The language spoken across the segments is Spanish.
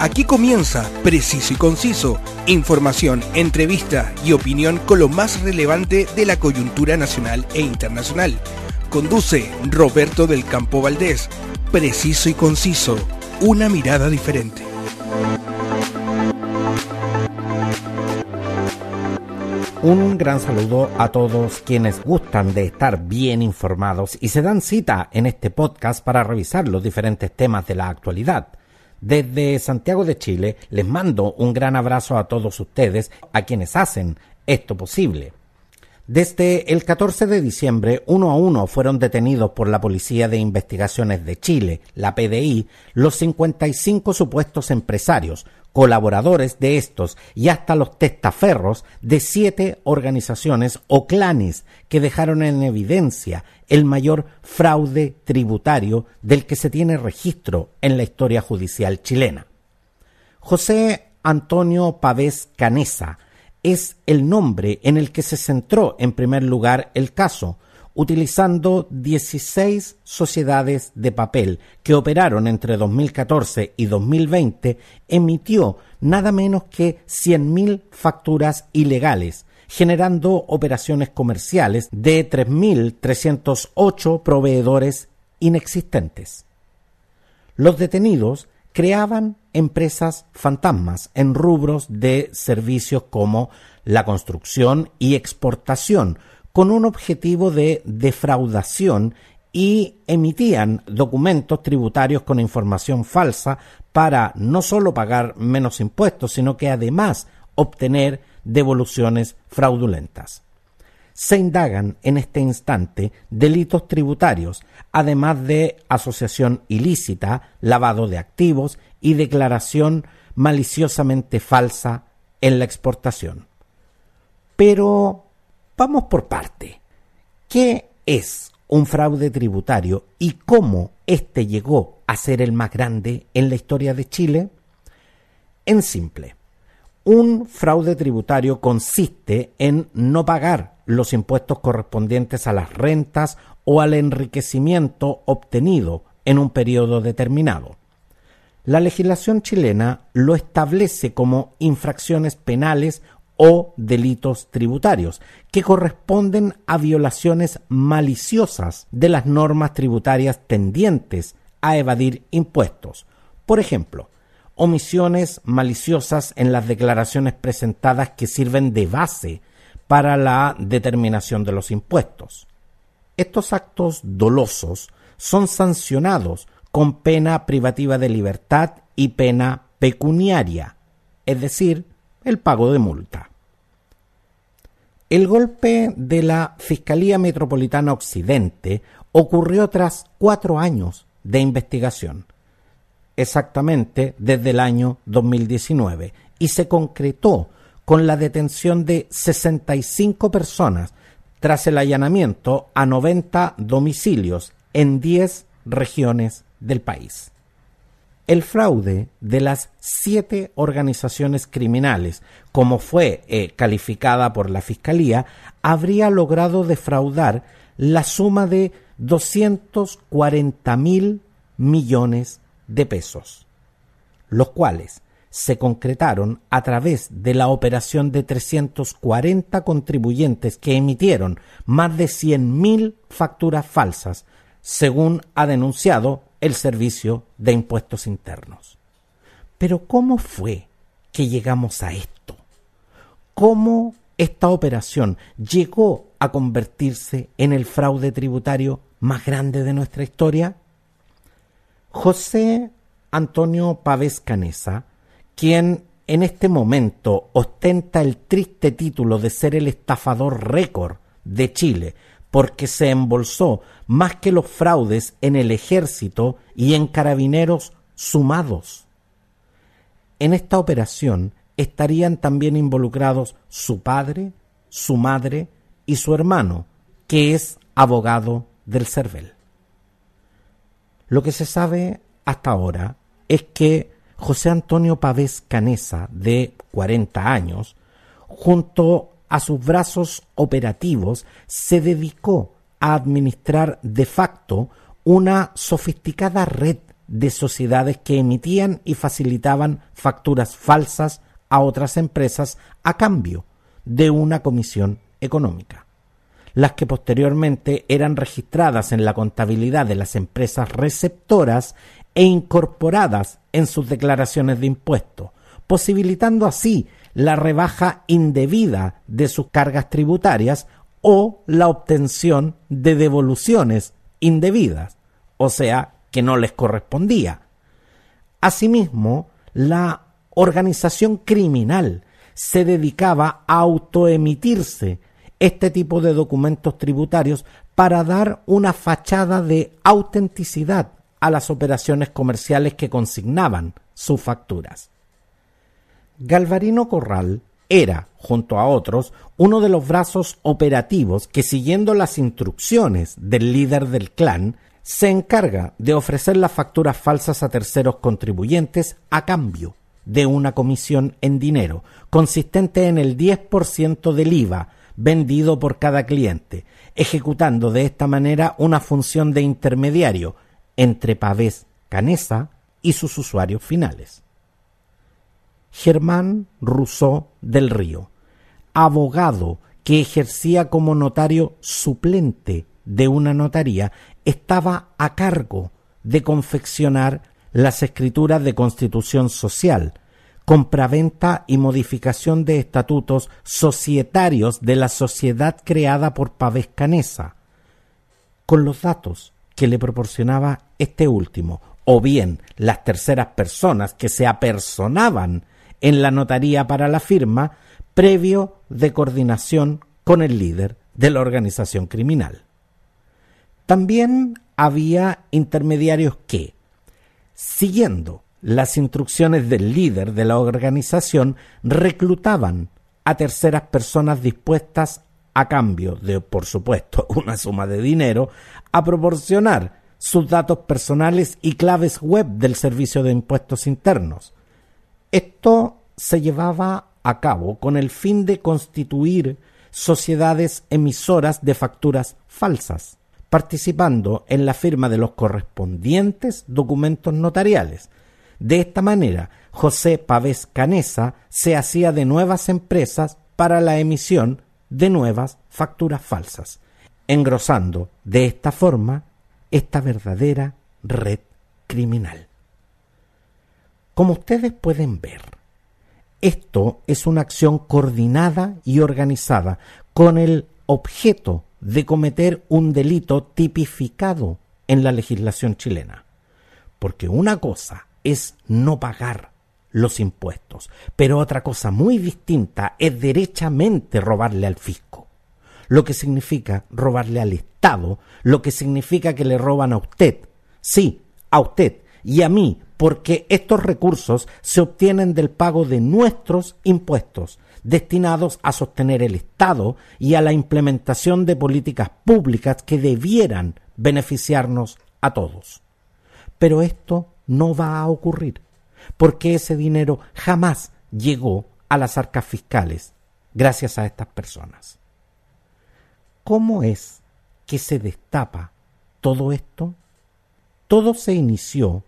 Aquí comienza Preciso y Conciso, información, entrevista y opinión con lo más relevante de la coyuntura nacional e internacional. Conduce Roberto del Campo Valdés. Preciso y Conciso, una mirada diferente. Un gran saludo a todos quienes gustan de estar bien informados y se dan cita en este podcast para revisar los diferentes temas de la actualidad. Desde Santiago de Chile les mando un gran abrazo a todos ustedes, a quienes hacen esto posible. Desde el 14 de diciembre, uno a uno fueron detenidos por la Policía de Investigaciones de Chile, la PDI, los 55 supuestos empresarios, colaboradores de estos y hasta los testaferros de siete organizaciones o clanes que dejaron en evidencia el mayor fraude tributario del que se tiene registro en la historia judicial chilena. José Antonio Pavés Canesa es el nombre en el que se centró en primer lugar el caso, utilizando 16 sociedades de papel que operaron entre 2014 y 2020, emitió nada menos que 100.000 facturas ilegales, generando operaciones comerciales de 3.308 proveedores inexistentes. Los detenidos creaban empresas fantasmas en rubros de servicios como la construcción y exportación, con un objetivo de defraudación y emitían documentos tributarios con información falsa para no solo pagar menos impuestos, sino que además obtener devoluciones fraudulentas. Se indagan en este instante delitos tributarios, además de asociación ilícita, lavado de activos y declaración maliciosamente falsa en la exportación. Pero Vamos por parte. ¿Qué es un fraude tributario y cómo éste llegó a ser el más grande en la historia de Chile? En simple, un fraude tributario consiste en no pagar los impuestos correspondientes a las rentas o al enriquecimiento obtenido en un periodo determinado. La legislación chilena lo establece como infracciones penales o delitos tributarios, que corresponden a violaciones maliciosas de las normas tributarias tendientes a evadir impuestos. Por ejemplo, omisiones maliciosas en las declaraciones presentadas que sirven de base para la determinación de los impuestos. Estos actos dolosos son sancionados con pena privativa de libertad y pena pecuniaria, es decir, el pago de multa. El golpe de la Fiscalía Metropolitana Occidente ocurrió tras cuatro años de investigación, exactamente desde el año 2019, y se concretó con la detención de 65 personas tras el allanamiento a 90 domicilios en 10 regiones del país el fraude de las siete organizaciones criminales, como fue eh, calificada por la Fiscalía, habría logrado defraudar la suma de 240 mil millones de pesos, los cuales se concretaron a través de la operación de 340 contribuyentes que emitieron más de 100.000 facturas falsas, según ha denunciado el servicio de impuestos internos. Pero ¿cómo fue que llegamos a esto? ¿Cómo esta operación llegó a convertirse en el fraude tributario más grande de nuestra historia? José Antonio Pavés Canesa, quien en este momento ostenta el triste título de ser el estafador récord de Chile, porque se embolsó más que los fraudes en el ejército y en carabineros sumados. En esta operación estarían también involucrados su padre, su madre y su hermano, que es abogado del CERVEL. Lo que se sabe hasta ahora es que José Antonio Pavés Canesa, de 40 años, junto a sus brazos operativos, se dedicó a administrar de facto una sofisticada red de sociedades que emitían y facilitaban facturas falsas a otras empresas a cambio de una comisión económica, las que posteriormente eran registradas en la contabilidad de las empresas receptoras e incorporadas en sus declaraciones de impuestos, posibilitando así la rebaja indebida de sus cargas tributarias o la obtención de devoluciones indebidas, o sea, que no les correspondía. Asimismo, la organización criminal se dedicaba a autoemitirse este tipo de documentos tributarios para dar una fachada de autenticidad a las operaciones comerciales que consignaban sus facturas. Galvarino Corral era, junto a otros, uno de los brazos operativos que, siguiendo las instrucciones del líder del clan, se encarga de ofrecer las facturas falsas a terceros contribuyentes a cambio de una comisión en dinero, consistente en el 10% del IVA vendido por cada cliente, ejecutando de esta manera una función de intermediario entre Pavés Canesa y sus usuarios finales. Germán Rousseau del Río, abogado que ejercía como notario suplente de una notaría, estaba a cargo de confeccionar las escrituras de constitución social, compraventa y modificación de estatutos societarios de la sociedad creada por Pavés Canesa, con los datos que le proporcionaba este último, o bien las terceras personas que se apersonaban en la notaría para la firma, previo de coordinación con el líder de la organización criminal. También había intermediarios que, siguiendo las instrucciones del líder de la organización, reclutaban a terceras personas dispuestas a cambio de, por supuesto, una suma de dinero, a proporcionar sus datos personales y claves web del Servicio de Impuestos Internos. Esto se llevaba a cabo con el fin de constituir sociedades emisoras de facturas falsas participando en la firma de los correspondientes documentos notariales. De esta manera, José Pavés Canesa se hacía de nuevas empresas para la emisión de nuevas facturas falsas, engrosando de esta forma esta verdadera red criminal. Como ustedes pueden ver, esto es una acción coordinada y organizada con el objeto de cometer un delito tipificado en la legislación chilena. Porque una cosa es no pagar los impuestos, pero otra cosa muy distinta es derechamente robarle al fisco. Lo que significa robarle al Estado, lo que significa que le roban a usted. Sí, a usted y a mí, porque estos recursos se obtienen del pago de nuestros impuestos, destinados a sostener el Estado y a la implementación de políticas públicas que debieran beneficiarnos a todos. Pero esto no va a ocurrir, porque ese dinero jamás llegó a las arcas fiscales gracias a estas personas. ¿Cómo es que se destapa todo esto? Todo se inició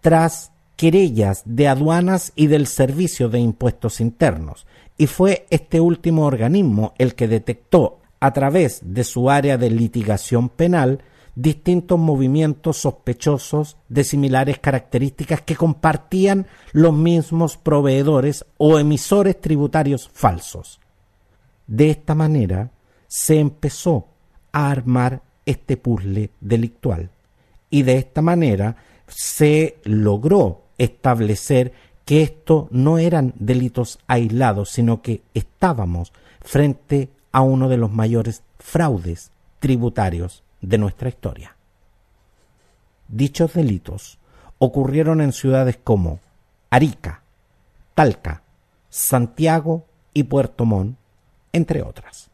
tras querellas de aduanas y del Servicio de Impuestos Internos, y fue este último organismo el que detectó a través de su área de litigación penal distintos movimientos sospechosos de similares características que compartían los mismos proveedores o emisores tributarios falsos. De esta manera se empezó a armar este puzzle delictual y de esta manera se logró establecer que esto no eran delitos aislados, sino que estábamos frente a uno de los mayores fraudes tributarios de nuestra historia. Dichos delitos ocurrieron en ciudades como Arica, Talca, Santiago y Puerto Montt, entre otras.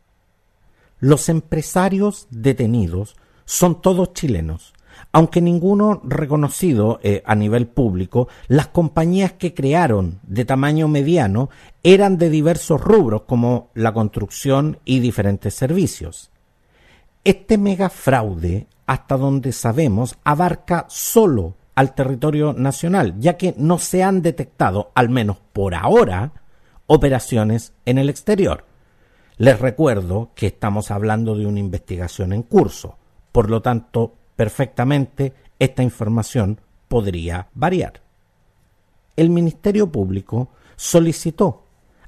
Los empresarios detenidos son todos chilenos aunque ninguno reconocido eh, a nivel público, las compañías que crearon de tamaño mediano eran de diversos rubros como la construcción y diferentes servicios. Este megafraude, hasta donde sabemos, abarca solo al territorio nacional, ya que no se han detectado, al menos por ahora, operaciones en el exterior. Les recuerdo que estamos hablando de una investigación en curso, por lo tanto, perfectamente esta información podría variar. El Ministerio Público solicitó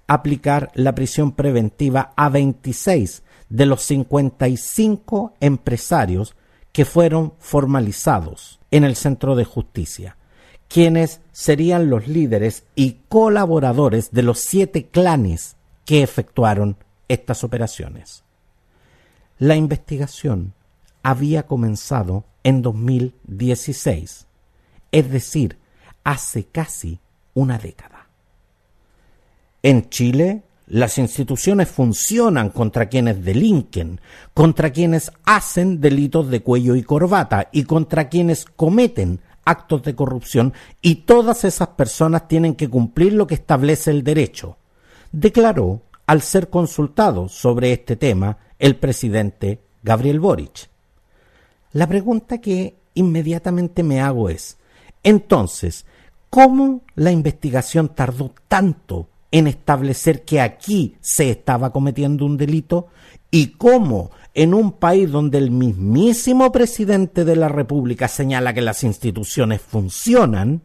aplicar la prisión preventiva a 26 de los 55 empresarios que fueron formalizados en el Centro de Justicia, quienes serían los líderes y colaboradores de los siete clanes que efectuaron estas operaciones. La investigación había comenzado en 2016, es decir, hace casi una década. En Chile, las instituciones funcionan contra quienes delinquen, contra quienes hacen delitos de cuello y corbata y contra quienes cometen actos de corrupción y todas esas personas tienen que cumplir lo que establece el derecho, declaró al ser consultado sobre este tema el presidente Gabriel Boric. La pregunta que inmediatamente me hago es, entonces, ¿cómo la investigación tardó tanto en establecer que aquí se estaba cometiendo un delito y cómo en un país donde el mismísimo presidente de la República señala que las instituciones funcionan,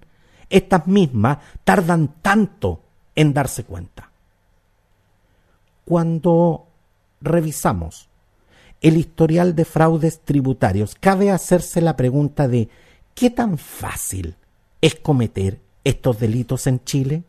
estas mismas tardan tanto en darse cuenta. Cuando revisamos el historial de fraudes tributarios, cabe hacerse la pregunta de ¿qué tan fácil es cometer estos delitos en Chile?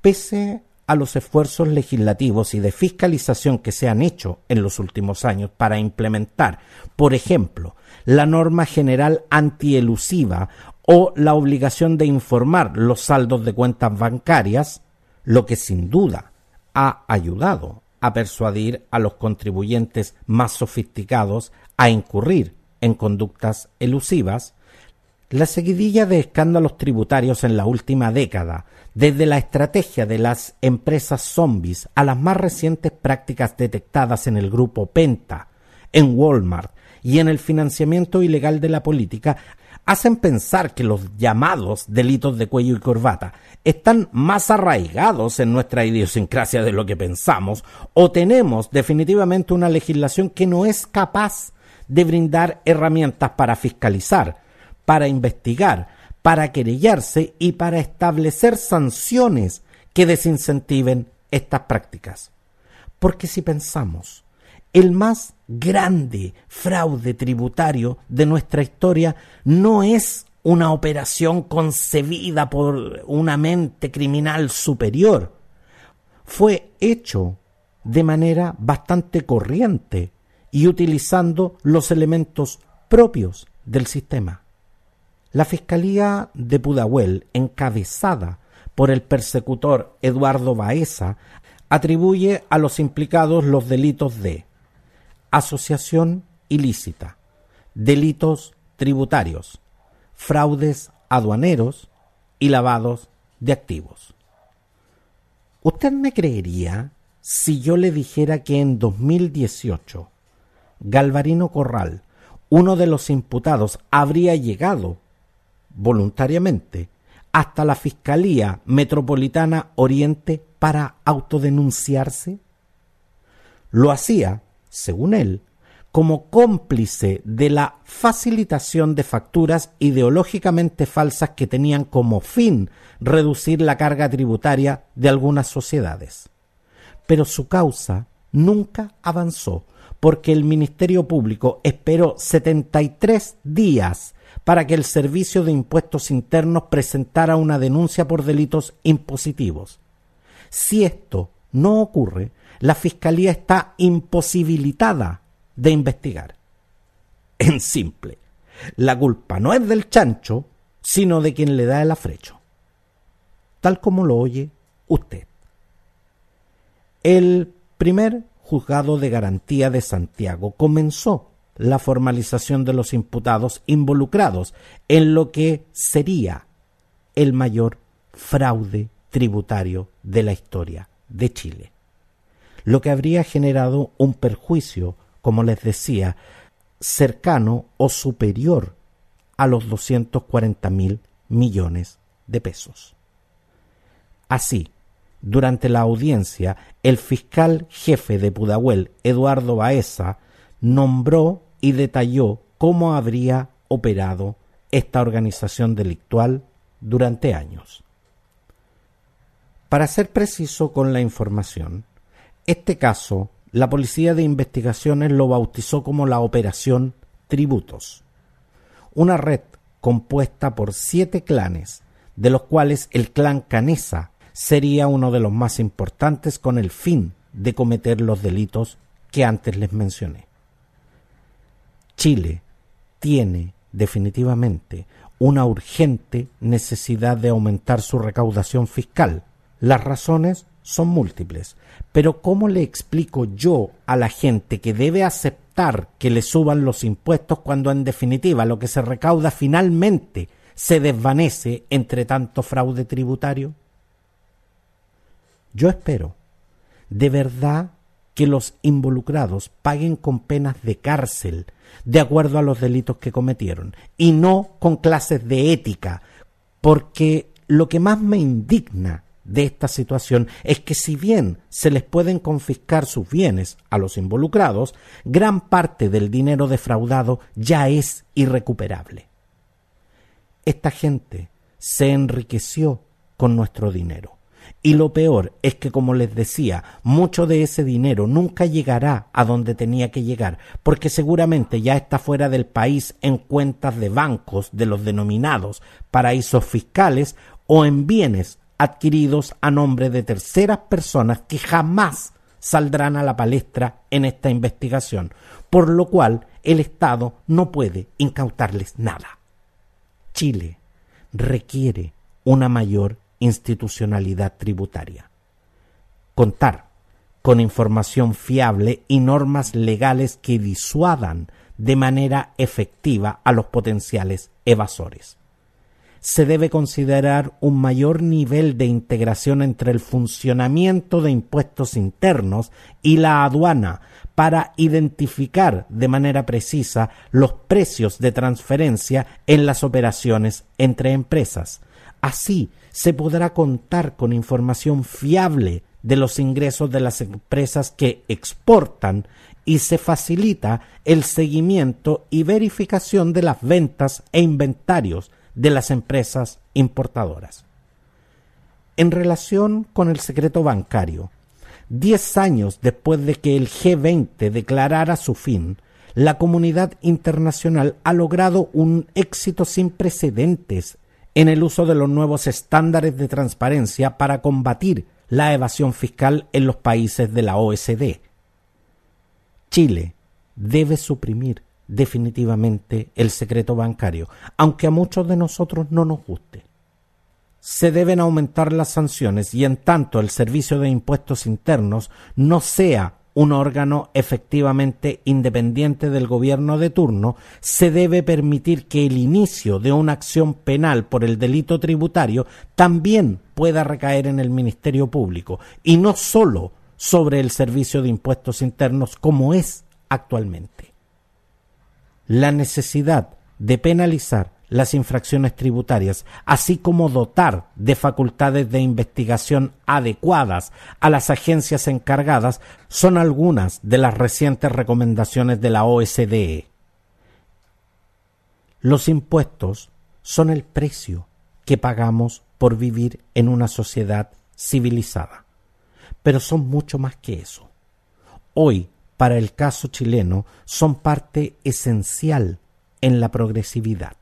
Pese a los esfuerzos legislativos y de fiscalización que se han hecho en los últimos años para implementar, por ejemplo, la norma general antielusiva o la obligación de informar los saldos de cuentas bancarias, lo que sin duda ha ayudado a persuadir a los contribuyentes más sofisticados a incurrir en conductas elusivas, la seguidilla de escándalos tributarios en la última década, desde la estrategia de las empresas zombies a las más recientes prácticas detectadas en el grupo Penta, en Walmart y en el financiamiento ilegal de la política, hacen pensar que los llamados delitos de cuello y corbata están más arraigados en nuestra idiosincrasia de lo que pensamos, o tenemos definitivamente una legislación que no es capaz de brindar herramientas para fiscalizar, para investigar, para querellarse y para establecer sanciones que desincentiven estas prácticas. Porque si pensamos, el más grande fraude tributario de nuestra historia no es una operación concebida por una mente criminal superior. Fue hecho de manera bastante corriente y utilizando los elementos propios del sistema. La Fiscalía de Pudahuel, encabezada por el persecutor Eduardo Baeza, atribuye a los implicados los delitos de asociación ilícita, delitos tributarios, fraudes aduaneros y lavados de activos. ¿Usted me creería si yo le dijera que en 2018 Galvarino Corral, uno de los imputados, habría llegado voluntariamente hasta la Fiscalía Metropolitana Oriente para autodenunciarse? Lo hacía, según él, como cómplice de la facilitación de facturas ideológicamente falsas que tenían como fin reducir la carga tributaria de algunas sociedades. Pero su causa nunca avanzó porque el Ministerio Público esperó 73 días para que el Servicio de Impuestos Internos presentara una denuncia por delitos impositivos. Si esto no ocurre, la Fiscalía está imposibilitada de investigar. En simple, la culpa no es del chancho, sino de quien le da el afrecho. Tal como lo oye usted. El primer juzgado de garantía de Santiago comenzó la formalización de los imputados involucrados en lo que sería el mayor fraude tributario de la historia de Chile, lo que habría generado un perjuicio, como les decía, cercano o superior a los 240 mil millones de pesos. Así, durante la audiencia, el fiscal jefe de Pudahuel, Eduardo Baeza, nombró y detalló cómo habría operado esta organización delictual durante años. Para ser preciso con la información, este caso la Policía de Investigaciones lo bautizó como la Operación Tributos, una red compuesta por siete clanes, de los cuales el clan Canesa sería uno de los más importantes con el fin de cometer los delitos que antes les mencioné. Chile tiene definitivamente una urgente necesidad de aumentar su recaudación fiscal. Las razones son múltiples, pero ¿cómo le explico yo a la gente que debe aceptar que le suban los impuestos cuando en definitiva lo que se recauda finalmente se desvanece entre tanto fraude tributario? Yo espero, de verdad, que los involucrados paguen con penas de cárcel de acuerdo a los delitos que cometieron y no con clases de ética, porque lo que más me indigna de esta situación es que si bien se les pueden confiscar sus bienes a los involucrados, gran parte del dinero defraudado ya es irrecuperable. Esta gente se enriqueció con nuestro dinero y lo peor es que, como les decía, mucho de ese dinero nunca llegará a donde tenía que llegar, porque seguramente ya está fuera del país en cuentas de bancos de los denominados paraísos fiscales o en bienes adquiridos a nombre de terceras personas que jamás saldrán a la palestra en esta investigación, por lo cual el Estado no puede incautarles nada. Chile requiere una mayor institucionalidad tributaria. Contar con información fiable y normas legales que disuadan de manera efectiva a los potenciales evasores. Se debe considerar un mayor nivel de integración entre el funcionamiento de impuestos internos y la aduana para identificar de manera precisa los precios de transferencia en las operaciones entre empresas. Así, se podrá contar con información fiable de los ingresos de las empresas que exportan y se facilita el seguimiento y verificación de las ventas e inventarios de las empresas importadoras. En relación con el secreto bancario, diez años después de que el G20 declarara su fin, la comunidad internacional ha logrado un éxito sin precedentes en el uso de los nuevos estándares de transparencia para combatir la evasión fiscal en los países de la OSD. Chile debe suprimir definitivamente el secreto bancario, aunque a muchos de nosotros no nos guste. Se deben aumentar las sanciones y en tanto el Servicio de Impuestos Internos no sea un órgano efectivamente independiente del gobierno de turno, se debe permitir que el inicio de una acción penal por el delito tributario también pueda recaer en el Ministerio Público y no sólo sobre el Servicio de Impuestos Internos como es actualmente. La necesidad de penalizar las infracciones tributarias, así como dotar de facultades de investigación adecuadas a las agencias encargadas, son algunas de las recientes recomendaciones de la OSDE. Los impuestos son el precio que pagamos por vivir en una sociedad civilizada, pero son mucho más que eso. Hoy, para el caso chileno, son parte esencial en la progresividad.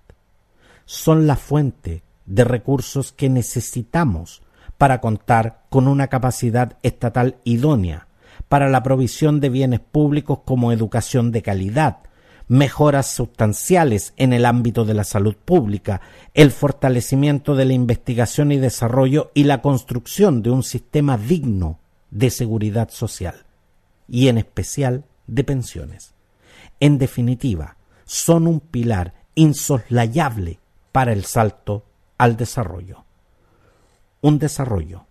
Son la fuente de recursos que necesitamos para contar con una capacidad estatal idónea para la provisión de bienes públicos como educación de calidad, mejoras sustanciales en el ámbito de la salud pública, el fortalecimiento de la investigación y desarrollo y la construcción de un sistema digno de seguridad social y en especial de pensiones. En definitiva, son un pilar insoslayable para el salto al desarrollo. Un desarrollo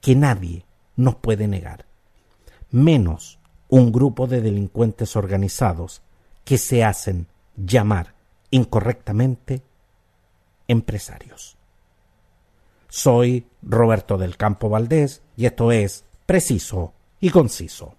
que nadie nos puede negar, menos un grupo de delincuentes organizados que se hacen llamar incorrectamente empresarios. Soy Roberto del Campo Valdés y esto es Preciso y Conciso.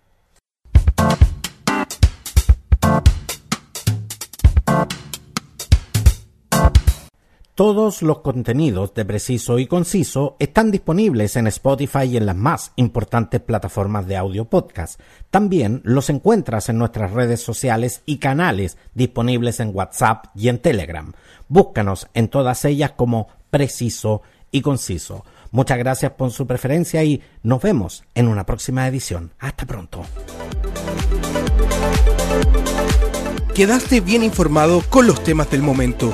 Todos los contenidos de Preciso y Conciso están disponibles en Spotify y en las más importantes plataformas de audio podcast. También los encuentras en nuestras redes sociales y canales disponibles en WhatsApp y en Telegram. Búscanos en todas ellas como Preciso y Conciso. Muchas gracias por su preferencia y nos vemos en una próxima edición. Hasta pronto. Quedaste bien informado con los temas del momento